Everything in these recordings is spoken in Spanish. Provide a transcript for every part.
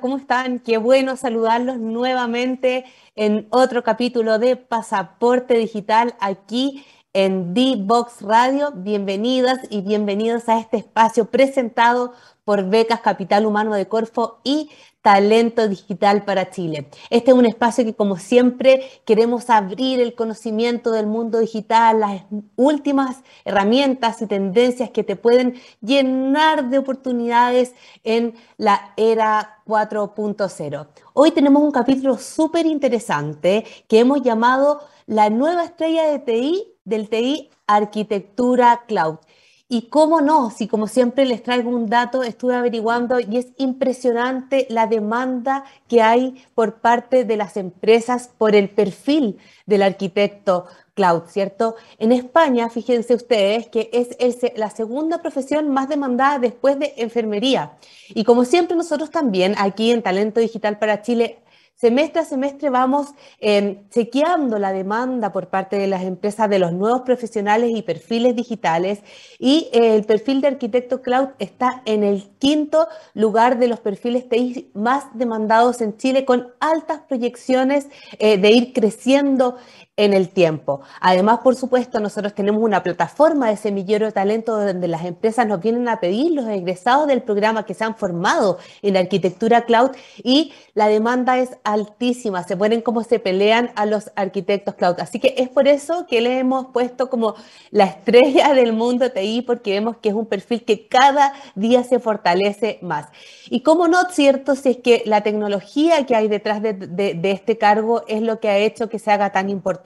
¿cómo están? Qué bueno saludarlos nuevamente en otro capítulo de Pasaporte Digital aquí en D-Box Radio. Bienvenidas y bienvenidos a este espacio presentado por Becas Capital Humano de Corfo y Talento Digital para Chile. Este es un espacio que, como siempre, queremos abrir el conocimiento del mundo digital, las últimas herramientas y tendencias que te pueden llenar de oportunidades en la era 4.0. Hoy tenemos un capítulo súper interesante que hemos llamado La nueva estrella de TI del TI Arquitectura Cloud. Y cómo no, si como siempre les traigo un dato, estuve averiguando y es impresionante la demanda que hay por parte de las empresas por el perfil del arquitecto cloud, ¿cierto? En España, fíjense ustedes que es la segunda profesión más demandada después de enfermería. Y como siempre nosotros también aquí en Talento Digital para Chile Semestre a semestre vamos eh, chequeando la demanda por parte de las empresas de los nuevos profesionales y perfiles digitales. Y eh, el perfil de arquitecto cloud está en el quinto lugar de los perfiles TI más demandados en Chile con altas proyecciones eh, de ir creciendo en el tiempo. Además, por supuesto, nosotros tenemos una plataforma de semillero de talento donde las empresas nos vienen a pedir los egresados del programa que se han formado en arquitectura cloud y la demanda es altísima. Se ponen como se pelean a los arquitectos cloud. Así que es por eso que le hemos puesto como la estrella del mundo TI porque vemos que es un perfil que cada día se fortalece más. Y como no, cierto, si es que la tecnología que hay detrás de, de este cargo es lo que ha hecho que se haga tan importante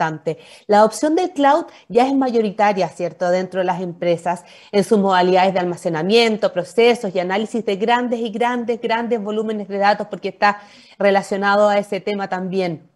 la opción del cloud ya es mayoritaria, ¿cierto?, dentro de las empresas en sus modalidades de almacenamiento, procesos y análisis de grandes y grandes, grandes volúmenes de datos, porque está relacionado a ese tema también.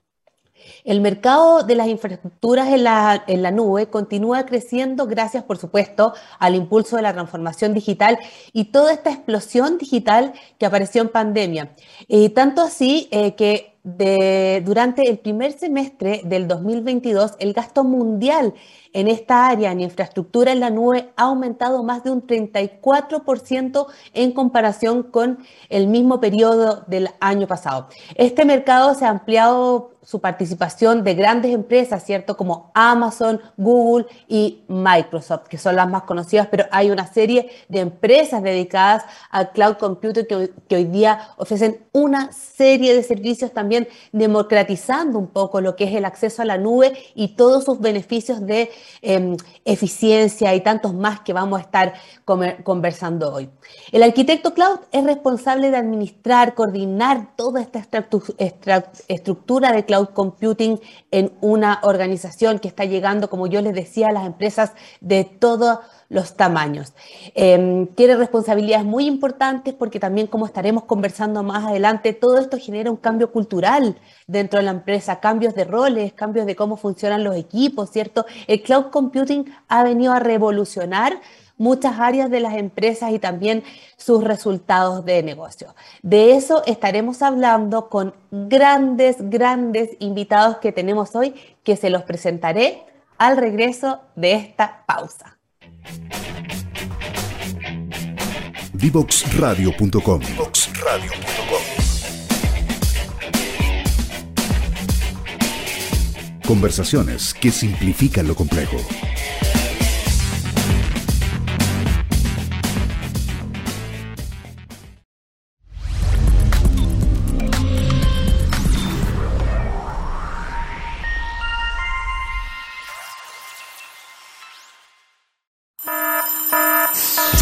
El mercado de las infraestructuras en la, en la, nube continúa creciendo gracias, por supuesto, al impulso de la transformación digital y toda esta explosión digital que apareció en pandemia. Y tanto así eh, que durante el primer semestre del 2022, el gasto mundial en esta área, en infraestructura en la nube, ha aumentado más de un 34% en comparación con el mismo periodo del año pasado. Este mercado se ha ampliado su participación de grandes empresas, ¿cierto? Como Amazon, Google y Microsoft, que son las más conocidas, pero hay una serie de empresas dedicadas al cloud computing que, hoy día ofrecen una serie de servicios también democratizando un poco lo que es el acceso a la nube y todos sus beneficios de em, eficiencia y tantos más que vamos a estar conversando hoy. El arquitecto cloud es responsable de administrar, coordinar toda esta estructura de cloud computing en una organización que está llegando, como yo les decía, a las empresas de todos los tamaños. Eh, tiene responsabilidades muy importantes porque también, como estaremos conversando más adelante, todo esto genera un cambio cultural dentro de la empresa, cambios de roles, cambios de cómo funcionan los equipos, ¿cierto? El cloud computing ha venido a revolucionar muchas áreas de las empresas y también sus resultados de negocio. De eso estaremos hablando con grandes, grandes invitados que tenemos hoy, que se los presentaré al regreso de esta pausa. Divoxradio.com Conversaciones que simplifican lo complejo.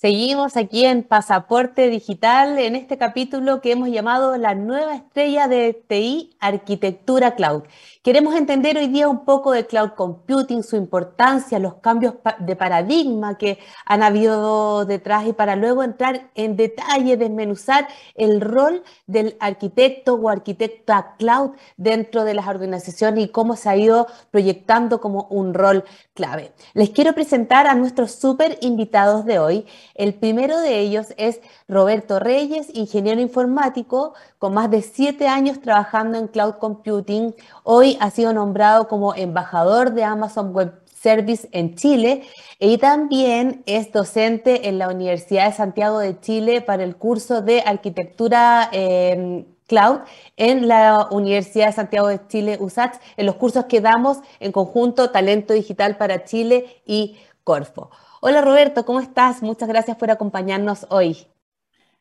Seguimos aquí en Pasaporte Digital en este capítulo que hemos llamado La nueva estrella de TI, Arquitectura Cloud. Queremos entender hoy día un poco de cloud computing, su importancia, los cambios de paradigma que han habido detrás y para luego entrar en detalle, desmenuzar el rol del arquitecto o arquitecta cloud dentro de las organizaciones y cómo se ha ido proyectando como un rol clave. Les quiero presentar a nuestros súper invitados de hoy. El primero de ellos es Roberto Reyes, ingeniero informático con más de siete años trabajando en cloud computing. Hoy ha sido nombrado como embajador de Amazon Web Service en Chile y también es docente en la Universidad de Santiago de Chile para el curso de arquitectura em, cloud en la Universidad de Santiago de Chile, USACH, en los cursos que damos en conjunto Talento Digital para Chile y Corfo. Hola Roberto, ¿cómo estás? Muchas gracias por acompañarnos hoy.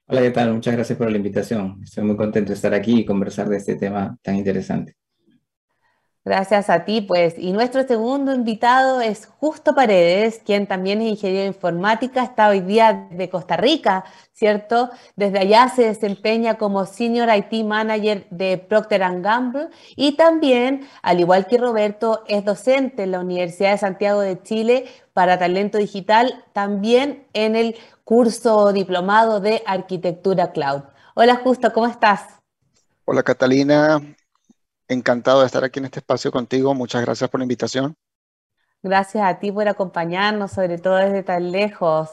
Hola, ¿qué tal? Muchas gracias por la invitación. Estoy muy contento de estar aquí y conversar de este tema tan interesante. Gracias a ti, pues. Y nuestro segundo invitado es Justo Paredes, quien también es ingeniero de informática, está hoy día de Costa Rica, ¿cierto? Desde allá se desempeña como Senior IT Manager de Procter Gamble y también, al igual que Roberto, es docente en la Universidad de Santiago de Chile para talento digital, también en el curso diplomado de arquitectura cloud. Hola Justo, ¿cómo estás? Hola Catalina, Encantado de estar aquí en este espacio contigo. Muchas gracias por la invitación. Gracias a ti por acompañarnos, sobre todo desde tan lejos.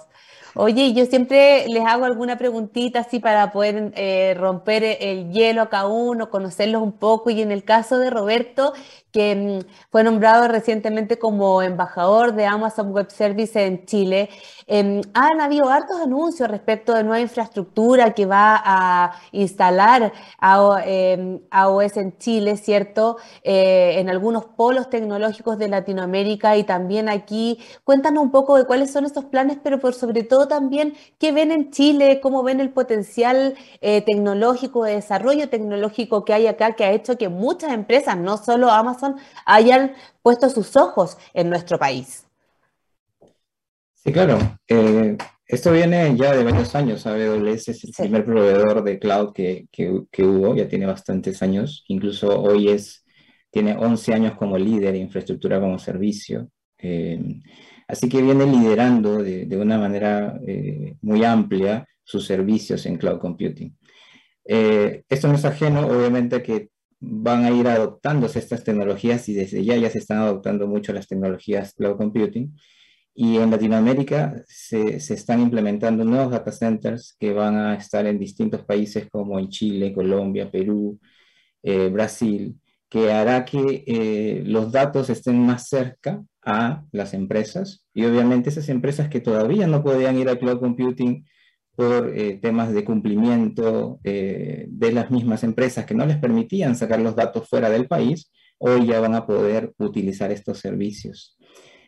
Oye, yo siempre les hago alguna preguntita así para poder eh, romper el hielo a cada uno, conocerlos un poco. Y en el caso de Roberto, que mm, fue nombrado recientemente como embajador de Amazon Web Services en Chile, em, han habido hartos anuncios respecto de nueva infraestructura que va a instalar AOS em, en Chile, ¿cierto? Eh, en algunos polos tecnológicos de Latinoamérica y también aquí. Cuéntanos un poco de cuáles son esos planes, pero por sobre todo también qué ven en Chile, cómo ven el potencial eh, tecnológico, de desarrollo tecnológico que hay acá, que ha hecho que muchas empresas, no solo Amazon, hayan puesto sus ojos en nuestro país. Sí, claro. Eh, esto viene ya de varios años. AWS es el primer proveedor de cloud que, hubo, ya tiene bastantes años. Incluso hoy es, tiene 11 años como líder en infraestructura como servicio. Eh, Así que viene liderando de, una manera eh, muy amplia sus servicios en cloud computing. Eh, esto no es ajeno, obviamente, que van a ir adoptándose estas tecnologías y desde ya ya se están adoptando mucho las tecnologías cloud computing. Y en Latinoamérica se, están implementando nuevos data centers que van a estar en distintos países como en Chile, Colombia, Perú, eh, Brasil, que hará que los datos estén más cerca a las empresas y obviamente esas empresas que todavía no podían ir a cloud computing por eh, temas de cumplimiento eh, de las mismas empresas que no les permitían sacar los datos fuera del país, hoy ya van a poder utilizar estos servicios.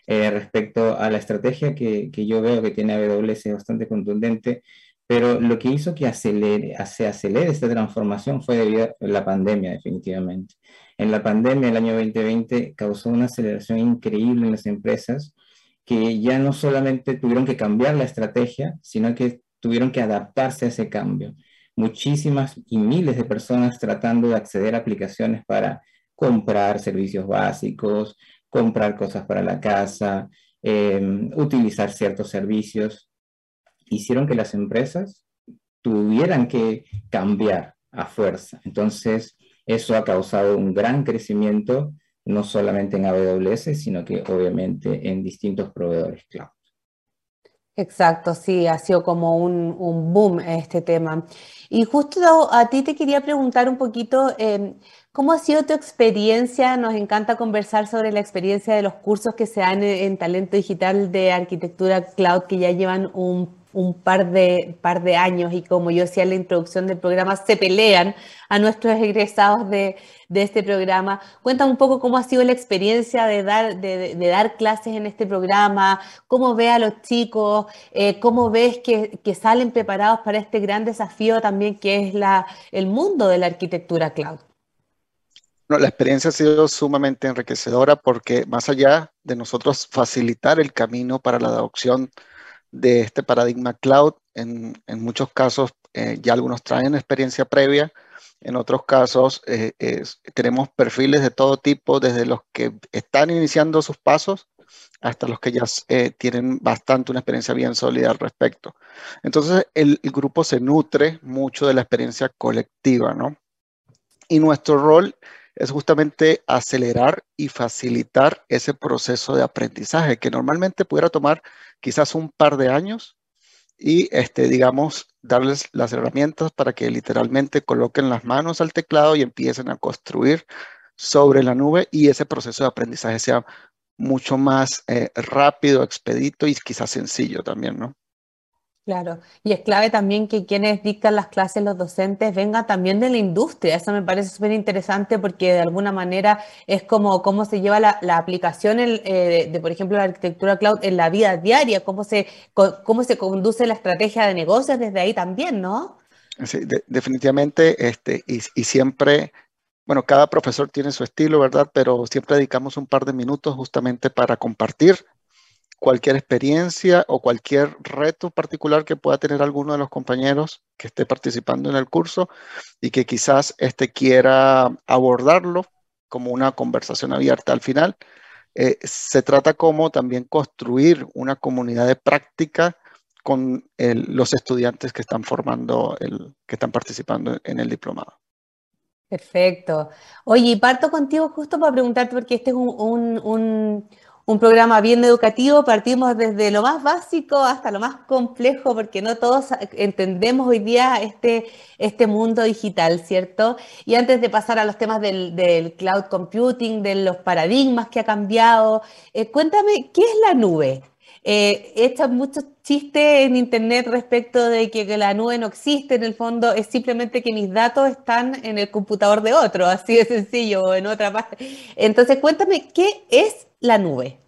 Eh, respecto a la estrategia que, que, yo veo que tiene AWS bastante contundente, pero lo que hizo que acelere, se acelere esta transformación fue debido a la pandemia, definitivamente. En la pandemia, el año 2020, causó una aceleración increíble en las empresas que ya no solamente tuvieron que cambiar la estrategia, sino que tuvieron que adaptarse a ese cambio. Muchísimas y miles de personas tratando de acceder a aplicaciones para comprar servicios básicos, comprar cosas para la casa, em, utilizar ciertos servicios, hicieron que las empresas tuvieran que cambiar a fuerza. Entonces, eso ha causado un gran crecimiento, no solamente en AWS, sino que obviamente en distintos proveedores cloud. Exacto, sí, ha sido como un, boom este tema. Y justo a ti te quería preguntar un poquito, em, ¿cómo ha sido tu experiencia? Nos encanta conversar sobre la experiencia de los cursos que se dan en Talento Digital de Arquitectura Cloud, que ya llevan un un par de, par de años y como yo decía en la introducción del programa, se pelean a nuestros egresados de, este programa. Cuéntame un poco cómo ha sido la experiencia de dar, de, dar clases en este programa, cómo ve a los chicos, eh, cómo ves que, salen preparados para este gran desafío también que es la, el mundo de la arquitectura cloud. No, la experiencia ha sido sumamente enriquecedora porque más allá de nosotros facilitar el camino para la adopción de este paradigma cloud. En, muchos casos eh, ya algunos traen experiencia previa, en otros casos eh, tenemos perfiles de todo tipo, desde los que están iniciando sus pasos hasta los que ya eh, tienen bastante una experiencia bien sólida al respecto. Entonces el, el grupo se nutre mucho de la experiencia colectiva, ¿no? Y nuestro rol es justamente acelerar y facilitar ese proceso de aprendizaje que normalmente pudiera tomar quizás un par de años y, este, digamos, darles las herramientas para que literalmente coloquen las manos al teclado y empiecen a construir sobre la nube y ese proceso de aprendizaje sea mucho más eh, rápido, expedito y quizás sencillo también, ¿no? Claro, y es clave también que quienes dictan las clases, los docentes, vengan también de la industria. Eso me parece súper interesante porque de alguna manera es como cómo se lleva la, aplicación eh, de, por ejemplo, la arquitectura cloud en la vida diaria, cómo se, cómo se conduce la estrategia de negocios desde ahí también, ¿no? Sí, definitivamente, este, y, y siempre bueno, cada profesor tiene su estilo, ¿verdad? Pero siempre dedicamos un par de minutos justamente para compartir cualquier experiencia o cualquier reto particular que pueda tener alguno de los compañeros que esté participando en el curso y que quizás este quiera abordarlo como una conversación abierta al final. Eh, se trata como también construir una comunidad de práctica con los estudiantes que están formando, el, que están participando en el diplomado. Perfecto. Oye, parto contigo justo para preguntarte, porque este es un un programa bien educativo, partimos desde lo más básico hasta lo más complejo, porque no todos entendemos hoy día este, este mundo digital, ¿cierto? Y antes de pasar a los temas del, cloud computing, de los paradigmas que ha cambiado, eh, cuéntame, ¿qué es la nube? Eh, hecho muchos chistes en internet respecto de que, la nube no existe, en el fondo es simplemente que mis datos están en el computador de otro, así de sencillo, en otra parte. Entonces, cuéntame, ¿qué es la nube?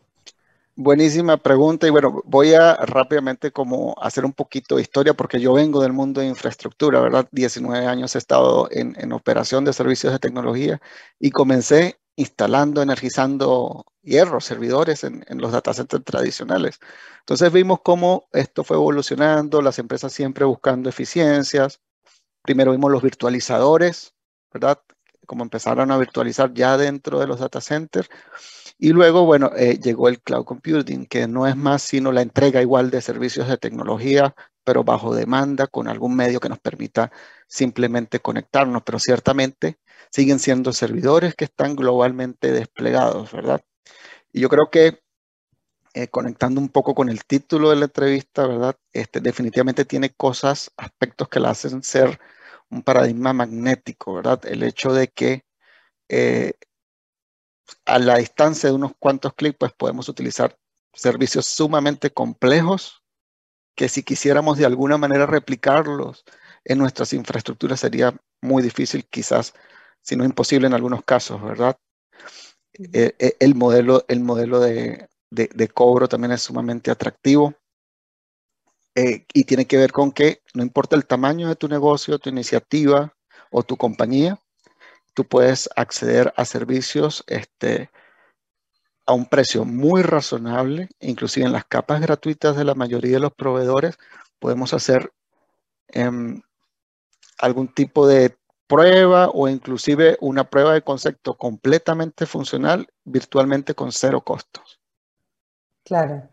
Buenísima pregunta y bueno, voy a rápidamente como hacer un poquito de historia porque yo vengo del mundo de infraestructura, ¿verdad? 19 años he estado en, operación de servicios de tecnología y comencé instalando, energizando hierros, servidores en, en los data centers tradicionales. Entonces vimos cómo esto fue evolucionando, las empresas siempre buscando eficiencias. Primero vimos los virtualizadores, ¿verdad? Como empezaron a virtualizar ya dentro de los data centers y luego, bueno, eh, llegó el cloud computing, que no es más sino la entrega igual de servicios de tecnología, pero bajo demanda, con algún medio que nos permita simplemente conectarnos, pero ciertamente siguen siendo servidores que están globalmente desplegados, ¿verdad? Y yo creo que eh, conectando un poco con el título de la entrevista, ¿verdad? Este, definitivamente tiene cosas, aspectos que la hacen ser un paradigma magnético, ¿verdad? El hecho de que eh, a la distancia de unos cuantos clics, pues podemos utilizar servicios sumamente complejos que si quisiéramos de alguna manera replicarlos en nuestras infraestructuras sería muy difícil, quizás, si no imposible en algunos casos, ¿verdad? Eh, eh, el modelo, el modelo de, cobro también es sumamente atractivo eh, y tiene que ver con que no importa el tamaño de tu negocio, tu iniciativa o tu compañía, tú puedes acceder a servicios este, a un precio muy razonable, inclusive en las capas gratuitas de la mayoría de los proveedores, podemos hacer em, algún tipo de prueba o inclusive una prueba de concepto completamente funcional virtualmente con cero costos. Claro.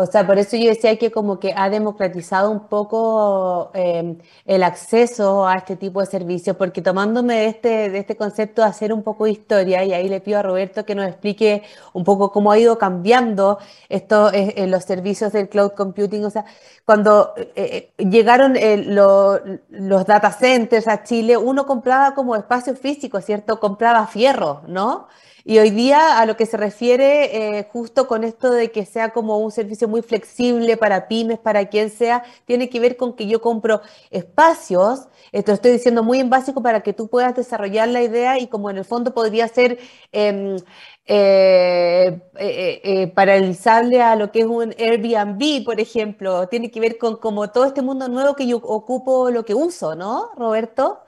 O sea, por eso yo decía que como que ha democratizado un poco em, el acceso a este tipo de servicios, porque tomándome de este, este concepto de hacer un poco de historia, y ahí le pido a Roberto que nos explique un poco cómo ha ido cambiando esto, eh, eh, los servicios del cloud computing. O sea, cuando eh, llegaron los data centers a Chile, uno compraba como espacio físico, ¿cierto? Compraba fierro, ¿no? Y hoy día a lo que se refiere, eh, justo con esto de que sea como un servicio muy flexible para pymes, para quien sea, tiene que ver con que yo compro espacios, esto estoy diciendo muy en básico para que tú puedas desarrollar la idea y como en el fondo podría ser em, eh, eh, paralizable a lo que es un Airbnb, por ejemplo, tiene que ver con como todo este mundo nuevo que yo ocupo, lo que uso, ¿no, Roberto?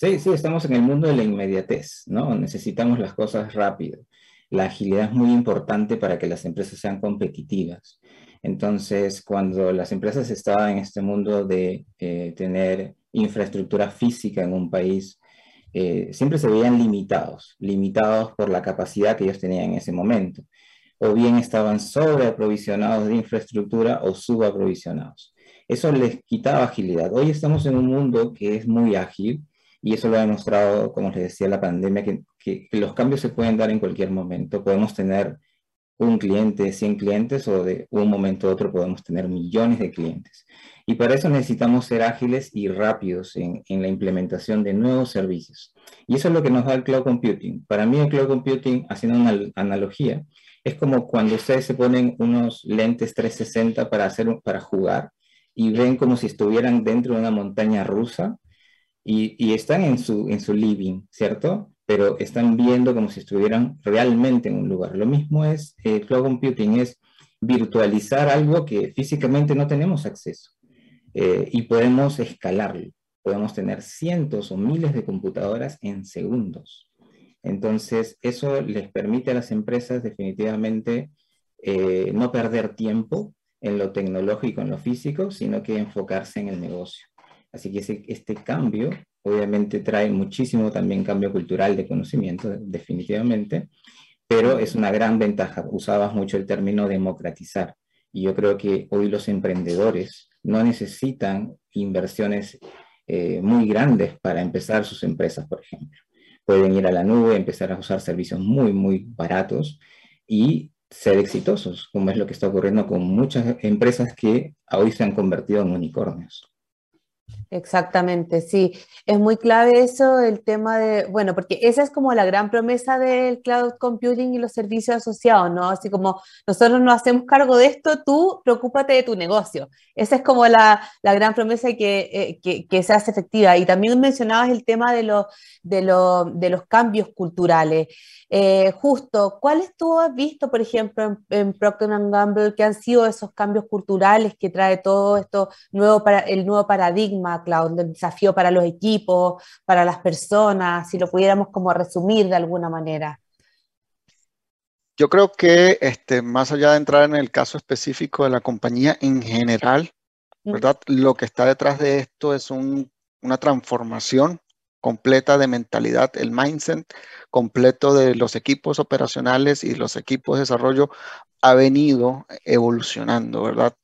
Sí, sí, estamos en el mundo de la inmediatez, ¿no? Necesitamos las cosas rápido. La agilidad es muy importante para que las empresas sean competitivas. Entonces, cuando las empresas estaban en este mundo de eh, tener infraestructura física en un país, eh, siempre se veían limitados, limitados por la capacidad que ellos tenían en ese momento. O bien estaban sobreaprovisionados de infraestructura o subaprovisionados. Eso les quitaba agilidad. Hoy estamos en un mundo que es muy ágil y eso lo ha demostrado, como les decía, la pandemia, que, los cambios se pueden dar en cualquier momento. Podemos tener un cliente, 100 clientes o de un momento a otro podemos tener millones de clientes. Y para eso necesitamos ser ágiles y rápidos en, en, la implementación de nuevos servicios. Y eso es lo que nos da el cloud computing. Para mí el cloud computing, haciendo una analogía, es como cuando ustedes se ponen unos lentes 360 para, hacer, para jugar y ven como si estuvieran dentro de una montaña rusa y, están en su, en su living, ¿cierto? pero están viendo como si estuvieran realmente en un lugar. Lo mismo es eh, cloud computing, es virtualizar algo que físicamente no tenemos acceso eh, y podemos escalarlo. Podemos tener cientos o miles de computadoras en segundos. Entonces, eso les permite a las empresas definitivamente eh, no perder tiempo en lo tecnológico, en lo físico, sino que enfocarse en el negocio. Así que este cambio obviamente trae muchísimo también cambio cultural de conocimiento, definitivamente, pero es una gran ventaja. Usabas mucho el término democratizar y yo creo que hoy los emprendedores no necesitan inversiones eh, muy grandes para empezar sus empresas, por ejemplo. Pueden ir a la nube, empezar a usar servicios muy, muy baratos y ser exitosos, como es lo que está ocurriendo con muchas empresas que hoy se han convertido en unicornios. Exactamente, sí. Es muy clave eso, el tema de, bueno, porque esa es como la gran promesa del cloud computing y los servicios asociados, ¿no? Así como nosotros nos hacemos cargo de esto, tú preocúpate de tu negocio. Esa es como la, la gran promesa que, eh, que, que, se hace efectiva. Y también mencionabas el tema de, lo, de, lo, de los cambios culturales. Eh, justo, ¿cuáles tú has visto, por ejemplo, en, en, Procter Gamble, que han sido esos cambios culturales que trae todo esto nuevo para el nuevo paradigma cloud, el desafío para los equipos, para las personas, si lo pudiéramos como resumir de alguna manera? Yo creo que este, más allá de entrar en el caso específico de la compañía en general, ¿verdad? Lo que está detrás de esto es un, una transformación completa de mentalidad, el mindset completo de los equipos operacionales y los equipos de desarrollo ha venido evolucionando, ¿verdad?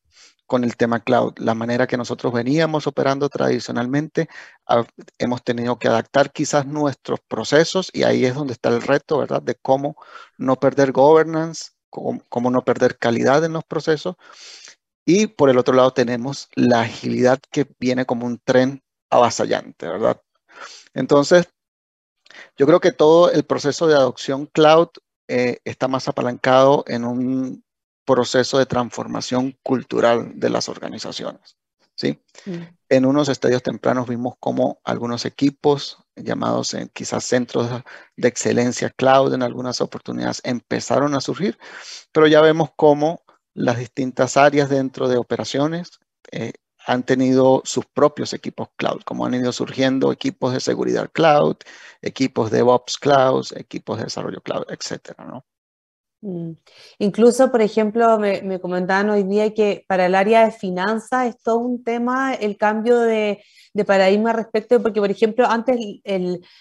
Con el tema cloud. La manera que nosotros veníamos operando tradicionalmente, hemos tenido que adaptar quizás nuestros procesos y ahí es donde está el reto, ¿verdad? De cómo no perder governance, cómo, cómo no perder calidad en los procesos. Y por el otro lado tenemos la agilidad que viene como un tren avasallante, ¿verdad? Entonces, yo creo que todo el proceso de adopción cloud eh, está más apalancado en un proceso de transformación cultural de las organizaciones. ¿sí? En unos estadios tempranos vimos cómo algunos equipos llamados en, quizás centros de excelencia cloud en algunas oportunidades empezaron a surgir, pero ya vemos cómo las distintas áreas dentro de operaciones eh, han tenido sus propios equipos cloud, como han ido surgiendo equipos de seguridad cloud, equipos de DevOps cloud, equipos de desarrollo cloud, etcétera, ¿no? Mm. Incluso, por ejemplo, me, me, comentaban hoy día que para el área de finanzas es todo un tema el cambio de, paradigma respecto, porque, por ejemplo, antes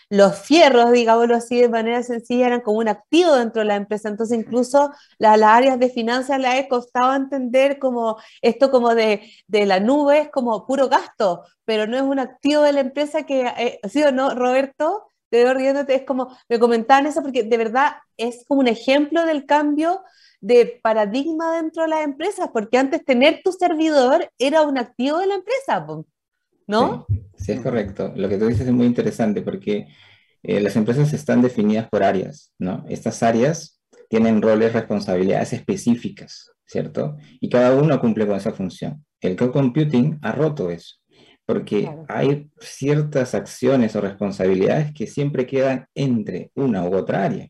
los fierros, digámoslo así de manera sencilla, eran como un activo dentro de la empresa. Entonces, incluso las áreas de finanzas le ha costado entender como esto como de, la nube es como puro gasto, pero no es un activo de la empresa que, eh, ¿sí o no, Roberto? Te veo riéndote, es como, me comentaban eso porque de verdad es como un ejemplo del cambio de paradigma dentro de las empresas, porque antes tener tu servidor era un activo de la empresa, ¿no? Sí, es correcto. Lo que tú dices es muy interesante porque eh, las empresas están definidas por áreas, ¿no? Estas áreas tienen roles, responsabilidades específicas, ¿cierto? Y cada uno cumple con esa función. El cloud computing ha roto eso porque hay ciertas acciones o responsabilidades que siempre quedan entre una u otra área,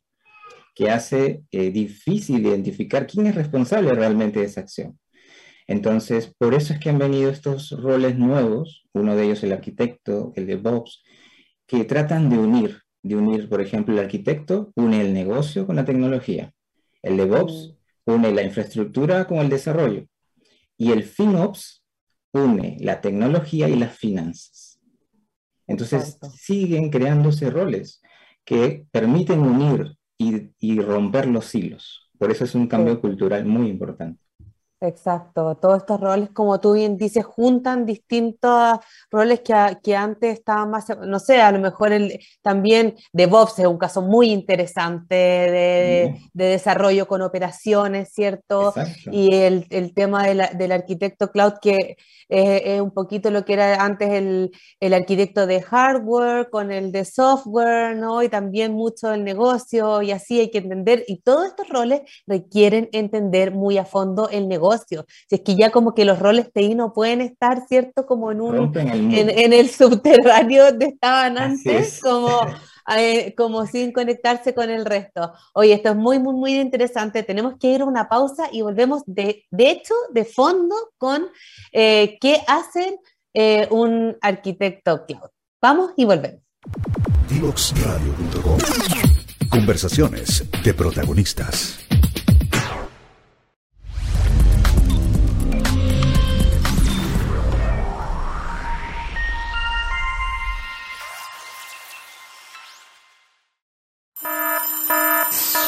que hace eh, difícil identificar quién es responsable realmente de esa acción. Entonces, por eso es que han venido estos roles nuevos, uno de ellos el arquitecto, el de DevOps, que tratan de unir, de unir, por ejemplo, el arquitecto une el negocio con la tecnología, el DevOps mm. une la infraestructura con el desarrollo, Y el FinOps une la tecnología y las finanzas. Entonces siguen creándose roles que permiten unir y, romper los hilos. Por eso es un cambio cultural muy importante. Exacto, todos estos roles, como tú bien dices, juntan distintos roles que, que antes estaban más, no sé, a lo mejor el, también DevOps es un caso muy interesante de, de, desarrollo con operaciones, ¿cierto? Y el, el tema de la, del arquitecto cloud que es, un poquito lo que era antes el, el, arquitecto de hardware con el de software, ¿no? Y también mucho del negocio y así hay que entender, y todos estos roles requieren entender muy a fondo el negocio. Si es que ya como que los roles TI no pueden estar, ¿cierto? Como en, un, en, en, el subterráneo donde estaban antes, como eh, como sin conectarse con el resto. Oye, esto es muy, muy, muy interesante. Tenemos que ir a una pausa y volvemos de, de hecho, de fondo con eh, qué hacen eh, un arquitecto cloud. Vamos y volvemos. Conversaciones de protagonistas.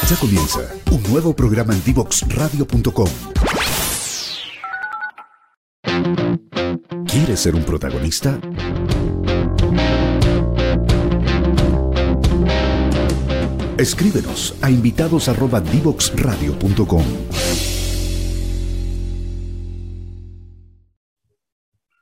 Ya comienza un nuevo programa en Divoxradio.com. ¿Quieres ser un protagonista? Escríbenos a invitados@divoxradio.com.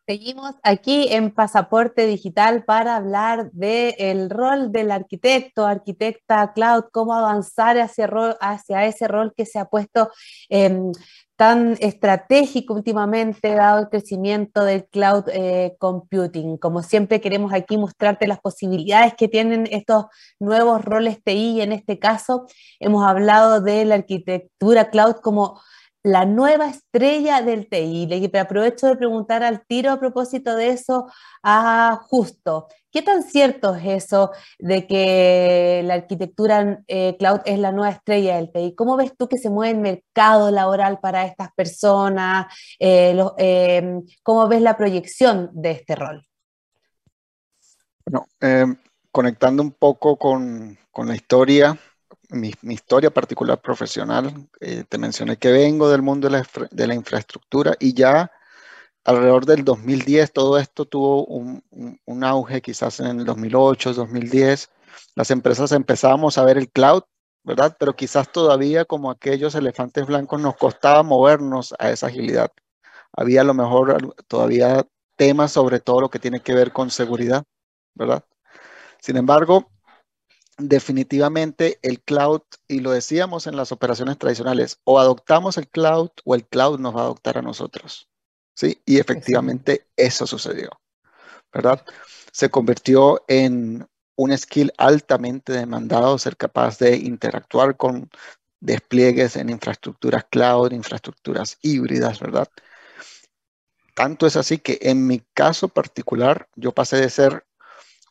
Seguimos aquí en Pasaporte Digital para hablar del rol del arquitecto, arquitecta cloud, cómo avanzar hacia, hacia ese rol que se ha puesto em, tan estratégico últimamente, dado el crecimiento del cloud eh, computing. Como siempre queremos aquí mostrarte las posibilidades que tienen estos nuevos roles TI. En este caso hemos hablado de la arquitectura cloud como la nueva estrella del TI. Le aprovecho de preguntar al tiro a propósito de eso a Justo. ¿Qué tan cierto es eso de que la arquitectura eh, cloud es la nueva estrella del TI? ¿Cómo ves tú que se mueve el mercado laboral para estas personas? Eh, em, ¿Cómo ves la proyección de este rol? Bueno, em, conectando un poco con, con la historia, mi, historia particular profesional, eh, te mencioné que vengo del mundo de la, infraestructura y ya alrededor del 2010 todo esto tuvo un, un, auge, quizás en el 2008, 2010. Las empresas empezábamos a ver el cloud, ¿verdad? Pero quizás todavía como aquellos elefantes blancos nos costaba movernos a esa agilidad. Había a lo mejor todavía temas sobre todo lo que tiene que ver con seguridad, ¿verdad? Sin embargo, definitivamente el cloud, y lo decíamos en las operaciones tradicionales, o adoptamos el cloud o el cloud nos va a adoptar a nosotros. ¿Sí? Y efectivamente eso sucedió, ¿verdad? Se convirtió en un skill altamente demandado, ser capaz de interactuar con despliegues en infraestructuras cloud, infraestructuras híbridas, ¿verdad? Tanto es así que en mi caso particular, yo pasé de ser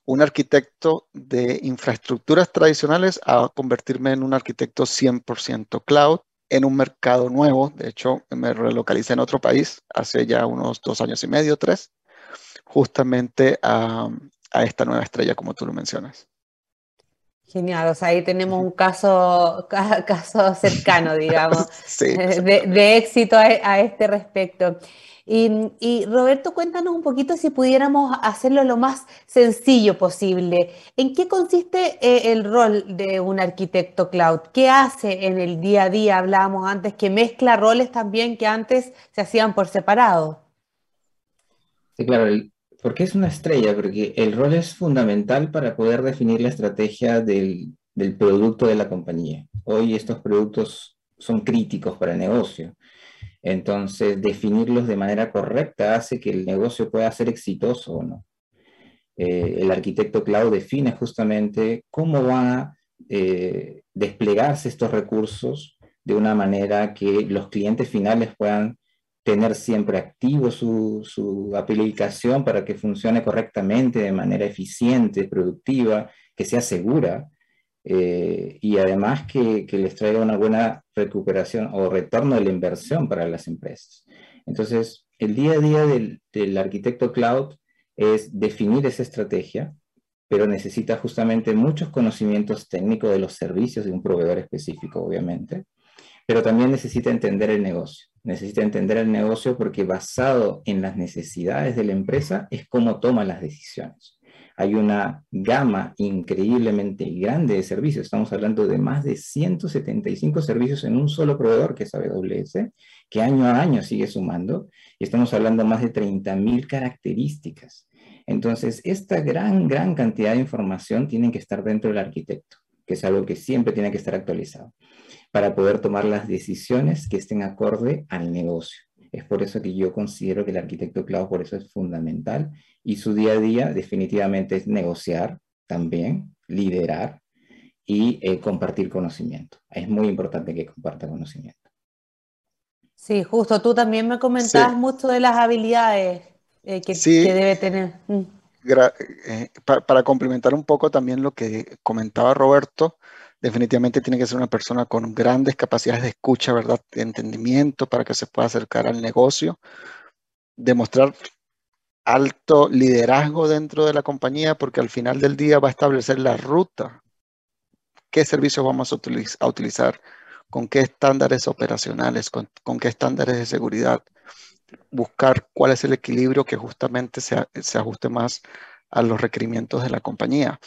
un arquitecto de infraestructuras tradicionales a convertirme en un arquitecto 100% cloud en un mercado nuevo. De hecho, me relocalicé en otro país hace ya unos dos años y medio, tres, justamente a, esta nueva estrella, como tú lo mencionas. Genial, o sea, ahí tenemos un caso, caso cercano, digamos, de, éxito a, este respecto. Y, Roberto, cuéntanos un poquito si pudiéramos hacerlo lo más sencillo posible. ¿En qué consiste eh, el rol de un arquitecto cloud? ¿Qué hace en el día a día? Hablábamos antes que mezcla roles también que antes se hacían por separado. Sí, claro, porque es una estrella, porque el rol es fundamental para poder definir la estrategia del, del producto de la compañía. Hoy estos productos son críticos para el negocio. Entonces, definirlos de manera correcta hace que el negocio pueda ser exitoso o no. Eh, el arquitecto cloud define justamente cómo van a eh, desplegarse estos recursos de una manera que los clientes finales puedan tener siempre activo su, su aplicación para que funcione correctamente, de manera eficiente, productiva, que sea segura eh, y además que, les traiga una buena recuperación o retorno de la inversión para las empresas. Entonces, el día a día del, del arquitecto cloud es definir esa estrategia, pero necesita justamente muchos conocimientos técnicos de los servicios de un proveedor específico, obviamente, pero también necesita entender el negocio. Necesita entender el negocio porque basado en las necesidades de la empresa es como toma las decisiones. Hay una gama increíblemente grande de servicios. Estamos hablando de más de 175 servicios en un solo proveedor, que es AWS, que año a año sigue sumando. Y estamos hablando de más de 30.000 características. Entonces, esta gran, gran cantidad de información tiene que estar dentro del arquitecto, que es algo que siempre tiene que estar actualizado, para poder tomar las decisiones que estén acorde al negocio. Es por eso que yo considero que el arquitecto cloud por eso es fundamental y su día a día definitivamente es negociar también, liderar y eh, compartir conocimiento. Es muy importante que comparta conocimiento. Sí, justo tú también me comentabas mucho de las habilidades eh, que, debe tener. Mm. Eh, para, complementar un poco también lo que comentaba Roberto, definitivamente tiene que ser una persona con grandes capacidades de escucha, ¿verdad? De entendimiento para que se pueda acercar al negocio, demostrar alto liderazgo dentro de la compañía, porque al final del día va a establecer la ruta, qué servicios vamos a, utilizar, con qué estándares operacionales, con, qué estándares de seguridad, buscar cuál es el equilibrio que justamente se ajuste más a los requerimientos de la compañía.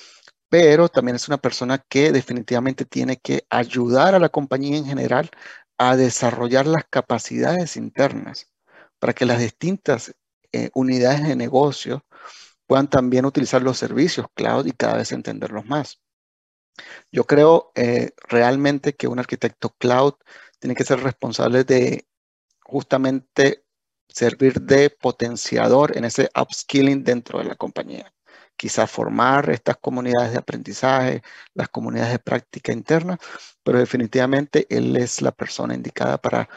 Pero también es una persona que definitivamente tiene que ayudar a la compañía en general a desarrollar las capacidades internas para que las distintas eh, unidades de negocio puedan también utilizar los servicios cloud y cada vez entenderlos más. Yo creo eh, realmente que un arquitecto cloud tiene que ser responsable de justamente servir de potenciador en ese upskilling dentro de la compañía. Quizá formar estas comunidades de aprendizaje, las comunidades de práctica interna, pero definitivamente él es la persona indicada para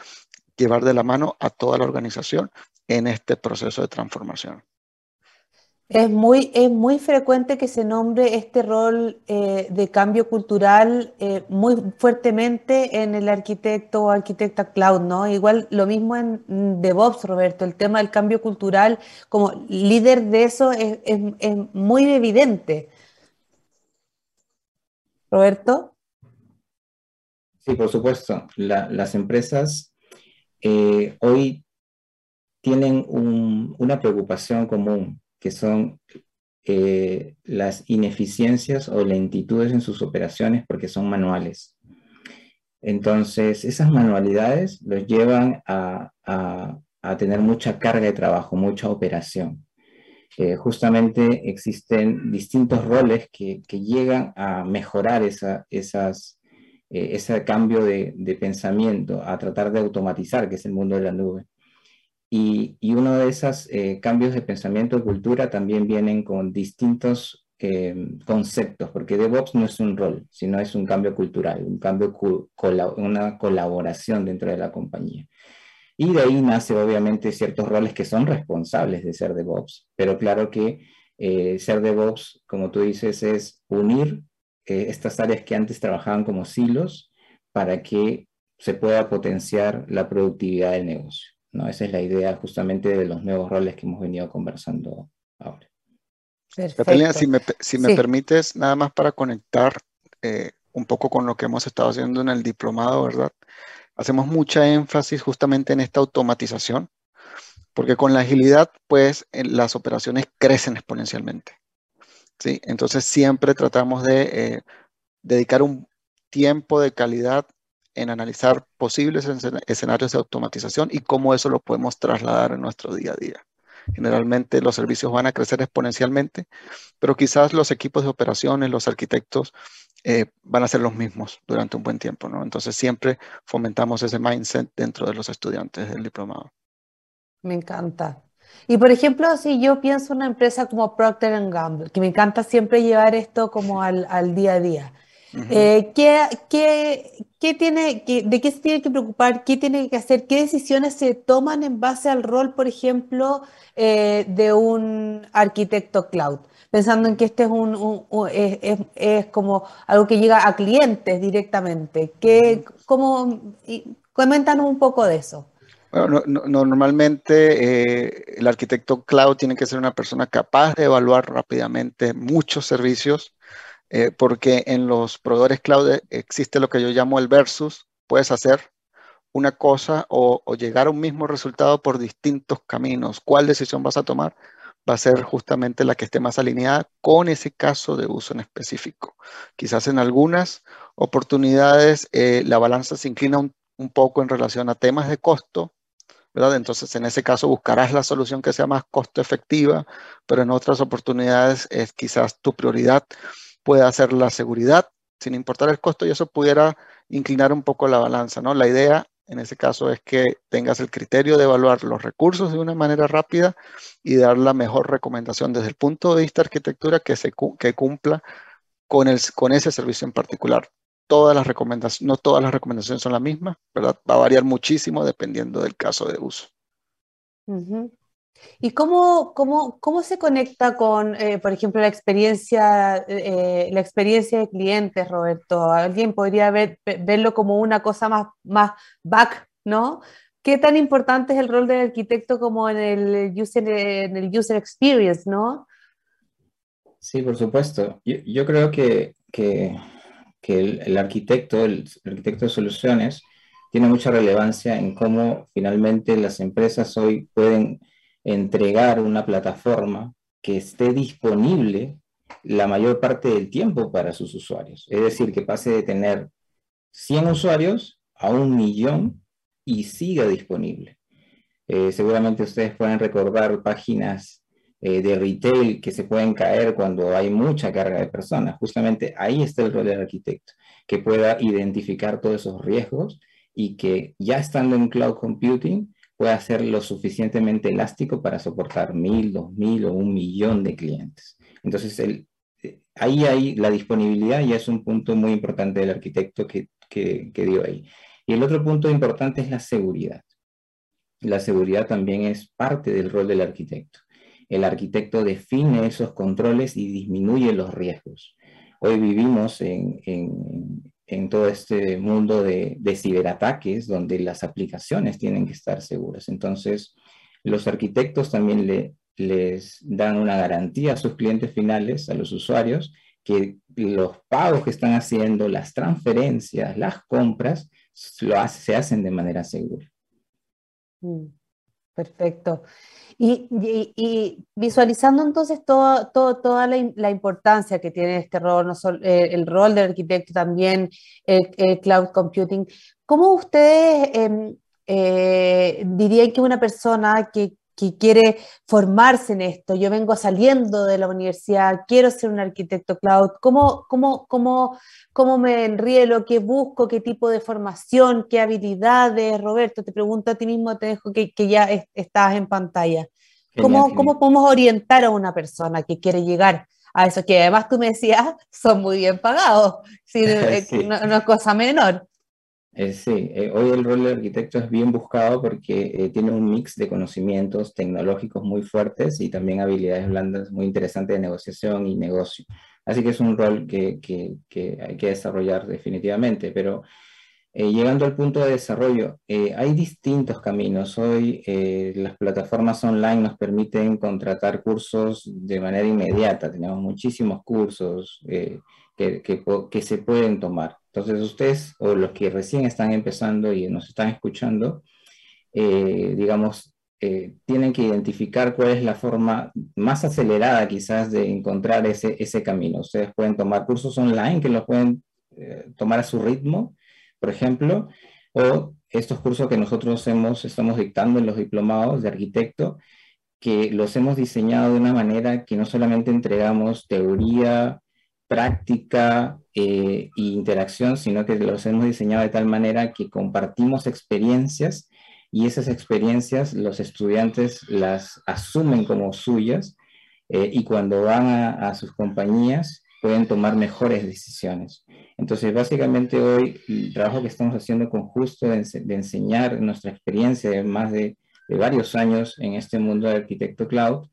llevar de la mano a toda la organización en este proceso de transformación. Es muy, es muy frecuente que se nombre este rol eh, de cambio cultural eh, muy fuertemente en el arquitecto o arquitecta cloud, ¿no? Igual lo mismo en DevOps, Roberto, el tema del cambio cultural, como líder de eso es, muy evidente. Roberto. Sí, por supuesto. las empresas eh, hoy tienen una preocupación común que son eh, las ineficiencias o lentitudes en sus operaciones porque son manuales. Entonces, esas manualidades los llevan a, tener mucha carga de trabajo, mucha operación. Eh, justamente existen distintos roles que, llegan a mejorar esa, eh, ese cambio de, de, pensamiento, a tratar de automatizar, que es el mundo de la nube. Y, uno de esos eh, cambios de pensamiento y cultura también vienen con distintos eh, conceptos, porque DevOps no es un rol, sino es un cambio cultural, un cambio, una colaboración dentro de la compañía. Y de ahí nace obviamente ciertos roles que son responsables de ser DevOps, pero claro que eh, ser DevOps, como tú dices, es unir estas áreas que antes trabajaban como silos para que se pueda potenciar la productividad del negocio. ¿No? Esa es la idea justamente de los nuevos roles que hemos venido conversando ahora. Catalina, si me, si me permites, nada más para conectar eh, un poco con lo que hemos estado haciendo en el diplomado, ¿verdad? Hacemos mucha énfasis justamente en esta automatización, porque con la agilidad, pues, las operaciones crecen exponencialmente. ¿sí? Entonces, siempre tratamos de eh, dedicar un tiempo de calidad en analizar posibles escenarios de automatización y cómo eso lo podemos trasladar en nuestro día a día. Generalmente los servicios van a crecer exponencialmente, pero quizás los equipos de operaciones, los arquitectos, eh, van a ser los mismos durante un buen tiempo, ¿no? Entonces siempre fomentamos ese mindset dentro de los estudiantes del diplomado. Me encanta. Y por ejemplo, si yo pienso en una empresa como Procter Gamble, que me encanta siempre llevar esto como al, al día a día, eh, ¿qué, tiene, ¿De qué se tiene que preocupar? ¿Qué tiene que hacer? ¿Qué decisiones se toman en base al rol, por ejemplo, eh, de un arquitecto cloud? Pensando en que este es, un, es, como algo que llega a clientes directamente. ¿Qué, cómo, coméntanos un poco de eso. Bueno, normalmente eh, el arquitecto cloud tiene que ser una persona capaz de evaluar rápidamente muchos servicios, eh, porque en los proveedores cloud existe lo que yo llamo el versus. Puedes hacer una cosa o, o llegar a un mismo resultado por distintos caminos. ¿Cuál decisión vas a tomar? va a ser justamente la que esté más alineada con ese caso de uso en específico. Quizás en algunas oportunidades eh, la balanza se inclina un, poco en relación a temas de costo, ¿verdad? Entonces en ese caso buscarás la solución que sea más costo efectiva, pero en otras oportunidades es quizás tu prioridad pueda ser la seguridad sin importar el costo y eso pudiera inclinar un poco la balanza, ¿no? La idea en ese caso es que tengas el criterio de evaluar los recursos de una manera rápida y dar la mejor recomendación desde el punto de vista de arquitectura que, se, que cumpla con, el, con ese servicio en particular. Todas las recomendaciones, no todas las recomendaciones son las mismas, ¿verdad? Va a variar muchísimo dependiendo del caso de uso. ¿Y cómo, cómo, cómo se conecta con, eh, por ejemplo, la experiencia, eh, la experiencia de clientes, Roberto? Alguien podría ver, verlo como una cosa más, más back, ¿no? ¿Qué tan importante es el rol del arquitecto como en el user, en el user experience, ¿no? Sí, por supuesto. Yo, yo creo que, que, que el, arquitecto, el arquitecto de soluciones, tiene mucha relevancia en cómo finalmente las empresas hoy pueden entregar una plataforma que esté disponible la mayor parte del tiempo para sus usuarios. Es decir, que pase de tener 100 usuarios a un millón y siga disponible. Eh, seguramente ustedes pueden recordar páginas eh, de retail que se pueden caer cuando hay mucha carga de personas. Justamente ahí está el rol del arquitecto, que pueda identificar todos esos riesgos y que ya estando en cloud computing pueda ser lo suficientemente elástico para soportar mil, dos mil o un millón de clientes. Entonces, el, ahí hay la disponibilidad y es un punto muy importante del arquitecto que, que, que dio ahí. Y el otro punto importante es la seguridad. La seguridad también es parte del rol del arquitecto. El arquitecto define esos controles y disminuye los riesgos. Hoy vivimos en, en, en todo este mundo de, ciberataques donde las aplicaciones tienen que estar seguras. Entonces, los arquitectos también le, les dan una garantía a sus clientes finales, a los usuarios, que los pagos que están haciendo, las transferencias, las compras, se hacen de manera segura. Mm, perfecto. Y, visualizando entonces todo, toda la, importancia que tiene este rol, no solo, eh, el rol del arquitecto también, el, cloud computing, ¿cómo ustedes em, eh, dirían que una persona que, que quiere formarse en esto, yo vengo saliendo de la universidad, quiero ser un arquitecto cloud, ¿cómo, cómo, cómo, cómo me enrielo, qué busco, qué tipo de formación, qué habilidades? Roberto, te pregunto a ti mismo, te dejo que, que ya estás en pantalla. ¿Cómo, ¿Cómo podemos orientar a una persona que quiere llegar a eso? Que además tú me decías, son muy bien pagados, eh, no es cosa menor. Eh, sí, eh, hoy el rol de arquitecto es bien buscado porque eh, tiene un mix de conocimientos tecnológicos muy fuertes y también habilidades blandas muy interesantes de negociación y negocio. Así que es un rol que, que, que hay que desarrollar definitivamente, pero llegando al punto de desarrollo, hay distintos caminos. Hoy las plataformas online nos permiten contratar cursos de manera inmediata. Tenemos muchísimos cursos que, que se pueden tomar. Entonces ustedes o los que recién están empezando y nos están escuchando, eh, digamos, eh, tienen que identificar cuál es la forma más acelerada quizás de encontrar ese, ese camino. Ustedes pueden tomar cursos online que los pueden eh, tomar a su ritmo, por ejemplo, o estos cursos que nosotros hemos, estamos dictando en los diplomados de arquitecto, que los hemos diseñado de una manera que no solamente entregamos teoría, práctica eh, interacción, sino que los hemos diseñado de tal manera que compartimos experiencias y esas experiencias los estudiantes las asumen como suyas eh, y cuando van a, sus compañías pueden tomar mejores decisiones. Entonces, básicamente hoy el trabajo que estamos haciendo con Justo de, enseñar nuestra experiencia de más de, de varios años en este mundo de arquitecto cloud,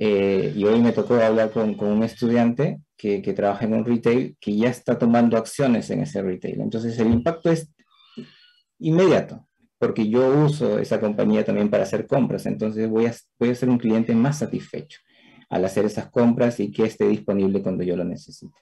eh, y hoy me tocó hablar con, un estudiante que, que, trabaja en un retail que ya está tomando acciones en ese retail. Entonces el impacto es inmediato. porque yo uso esa compañía también para hacer compras, entonces voy a, voy a ser un cliente más satisfecho al hacer esas compras y que esté disponible cuando yo lo necesite.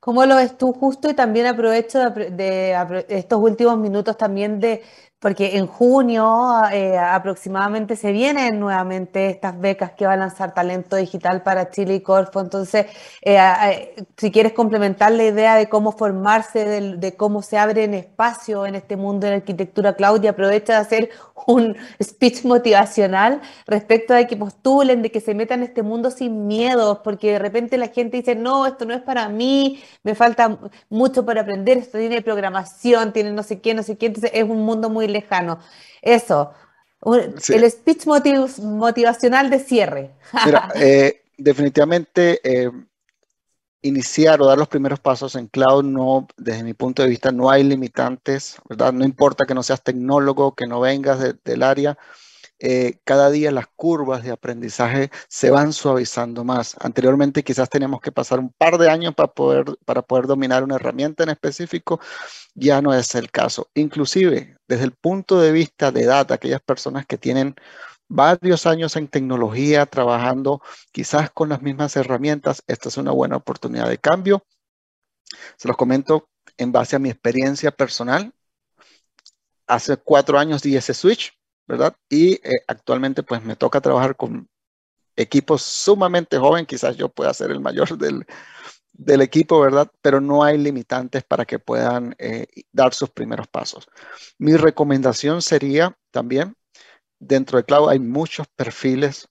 ¿Cómo lo ves tú justo? Y también aprovecho de, estos últimos minutos también de, porque en junio eh, aproximadamente se vienen nuevamente estas becas que va a lanzar Talento Digital para Chile y Corfo. Entonces, eh, eh, si quieres complementar la idea de cómo formarse, de, cómo se abre en espacio en este mundo de la arquitectura Claudia, aprovecha de hacer un speech motivacional respecto de que postulen, de que se metan en este mundo sin miedos, porque de repente la gente dice, no, esto no es para mí, me falta mucho para aprender, esto tiene programación, tiene no sé qué, no sé qué, entonces es un mundo muy lejano. Eso, el speech motivacional de cierre. Mira, eh, definitivamente eh, iniciar o dar los primeros pasos en cloud, no, desde mi punto de vista, no hay limitantes, ¿verdad? No importa que no seas tecnólogo, que no vengas del área, eh, cada día las curvas de aprendizaje se van suavizando más. Anteriormente quizás teníamos que pasar un par de años para poder, para poder dominar una herramienta en específico, ya no es el caso. Inclusive, desde el punto de vista de data, aquellas personas que tienen varios años en tecnología, trabajando quizás con las mismas herramientas, esta es una buena oportunidad de cambio. Se los comento en base a mi experiencia personal. Hace cuatro años di ese switch ¿verdad? Y eh, actualmente pues me toca trabajar con equipos sumamente jóvenes, quizás yo pueda ser el mayor del, equipo, ¿verdad? Pero no hay limitantes para que puedan eh, dar sus primeros pasos. Mi recomendación sería también, dentro de Cloud hay muchos perfiles,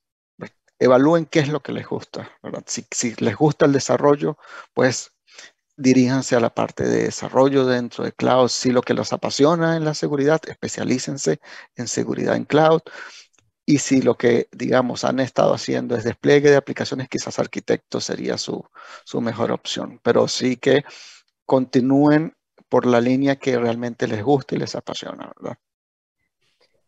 evalúen qué es lo que les gusta. Si, si les gusta el desarrollo, pues diríjanse a la parte de desarrollo dentro de cloud. Si lo que los apasiona en la seguridad, especialícense en seguridad en cloud. Y si lo que, digamos, han estado haciendo es despliegue de aplicaciones, quizás arquitecto sería su, su mejor opción. Pero sí que continúen por la línea que realmente les gusta y les apasiona, ¿verdad?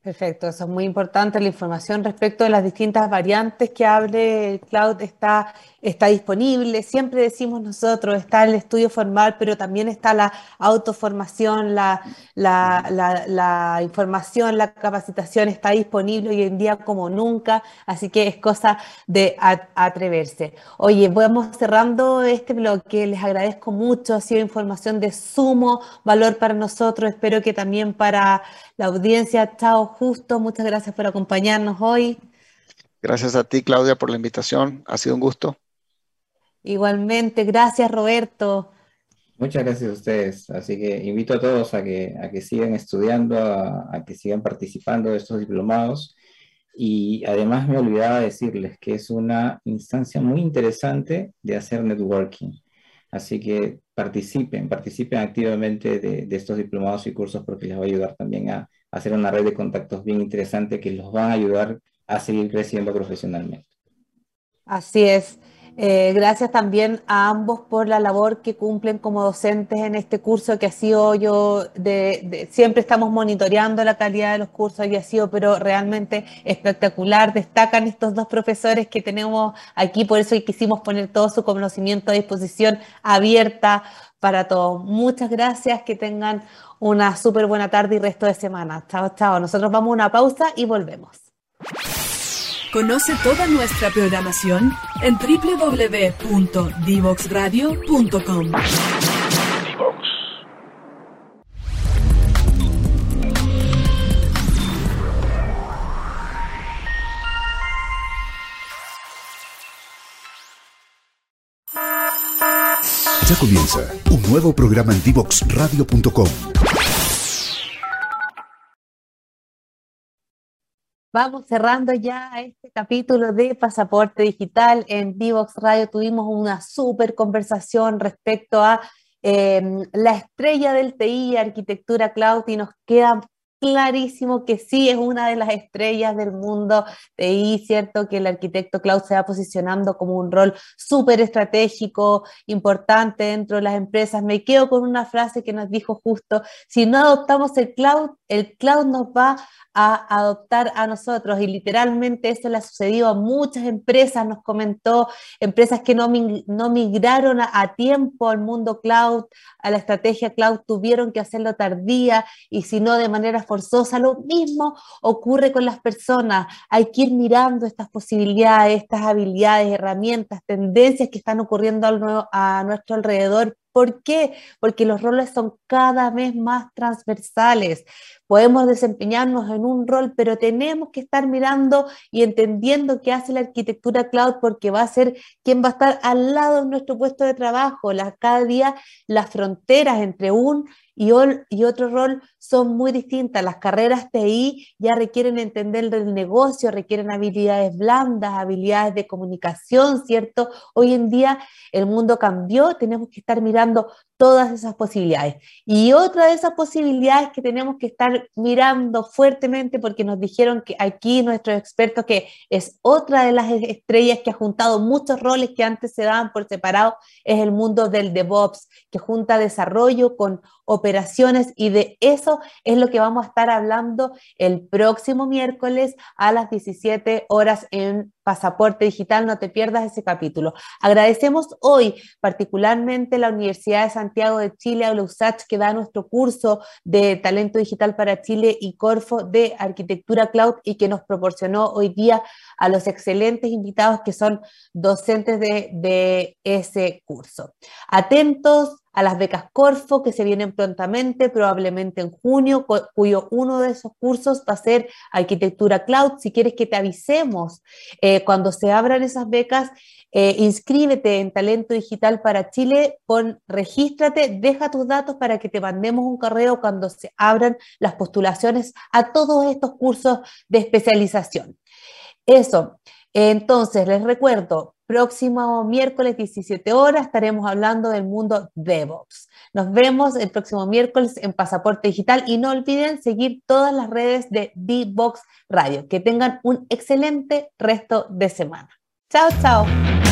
Perfecto, eso es muy importante. La información respecto de las distintas variantes que hable el cloud está, está disponible. Siempre decimos nosotros, está el estudio formal, pero también está la autoformación, la, la, información, la capacitación está disponible hoy en día como nunca. Así que es cosa de atreverse. Oye, vamos cerrando este bloque. Les agradezco mucho. Ha sido información de sumo valor para nosotros. Espero que también para la audiencia. Chao, justo. Muchas gracias por acompañarnos hoy. Gracias a ti, Claudia, por la invitación. Ha sido un gusto. Igualmente, gracias, Roberto. Muchas gracias a ustedes. Así que invito a todos a que, a que sigan estudiando, a, que sigan participando de estos diplomados. Y además me olvidaba decirles que es una instancia muy interesante de hacer networking. Así que participen, participen activamente de, estos diplomados y cursos porque les va a ayudar también a, hacer una red de contactos bien interesante que los van a ayudar a seguir creciendo profesionalmente. Así es. Eh, gracias también a ambos por la labor que cumplen como docentes en este curso que ha sido yo, de, siempre estamos monitoreando la calidad de los cursos y ha sido pero realmente espectacular. Destacan estos dos profesores que tenemos aquí, por eso quisimos poner todo su conocimiento a disposición abierta para todos. Muchas gracias, que tengan una súper buena tarde y resto de semana. Chao, chao. Nosotros vamos a una pausa y volvemos. Conoce toda nuestra programación en www.divoxradio.com. Ya comienza nuevo programa en divoxradio.com. Vamos cerrando ya este capítulo de Pasaporte Digital. En Divox Radio tuvimos una súper conversación respecto a em, la estrella del TI, arquitectura cloud, y nos queda clarísimo que sí es una de las estrellas del mundo de ahí, ¿cierto? Que el arquitecto cloud se va posicionando como un rol súper estratégico, importante dentro de las empresas. Me quedo con una frase que nos dijo justo, si no adoptamos el cloud, el cloud nos va a adoptar a nosotros y literalmente eso le ha sucedido a muchas empresas, nos comentó, empresas que no, no migraron a, a tiempo al mundo cloud, a la estrategia cloud, tuvieron que hacerlo tardía y si no de manera forzosa. Lo mismo ocurre con las personas. Hay que ir mirando estas posibilidades, estas habilidades, herramientas, tendencias que están ocurriendo a nuestro alrededor ¿Por qué? Porque los roles son cada vez más transversales. Podemos desempeñarnos en un rol, pero tenemos que estar mirando y entendiendo qué hace la arquitectura cloud porque va a ser quien va a estar al lado de nuestro puesto de trabajo. cada día las fronteras entre un y, otro rol son muy distintas. Las carreras TI ya requieren entender del negocio, requieren habilidades blandas, habilidades de comunicación, ¿cierto? Hoy en día el mundo cambió, tenemos que estar mirando todas esas posibilidades. Y otra de esas posibilidades que tenemos que estar mirando fuertemente, porque nos dijeron que aquí nuestros expertos que es otra de las estrellas que ha juntado muchos roles que antes se daban por separado, es el mundo del DevOps, que junta desarrollo con operaciones y de eso es lo que vamos a estar hablando el próximo miércoles a las 17 horas en Pasaporte Digital, no te pierdas ese capítulo. Agradecemos hoy particularmente la Universidad de Santiago de Chile, a USACH, que da nuestro curso de Talento Digital para Chile y Corfo de Arquitectura Cloud y que nos proporcionó hoy día a los excelentes invitados que son docentes de, de ese curso. Atentos a las becas Corfo que se vienen prontamente, probablemente en junio, cuyo uno de esos cursos va a ser Arquitectura Cloud. Si quieres que te avisemos eh, cuando se abran esas becas, eh, inscríbete en Talento Digital para Chile, pon, regístrate, deja tus datos para que te mandemos un correo cuando se abran las postulaciones a todos estos cursos de especialización. Eso. Entonces, les recuerdo, próximo miércoles 17 horas estaremos hablando del mundo DevOps. Nos vemos el próximo miércoles en Pasaporte Digital y no olviden seguir todas las redes de D-Box Radio. Que tengan un excelente resto de semana. Chao, chao.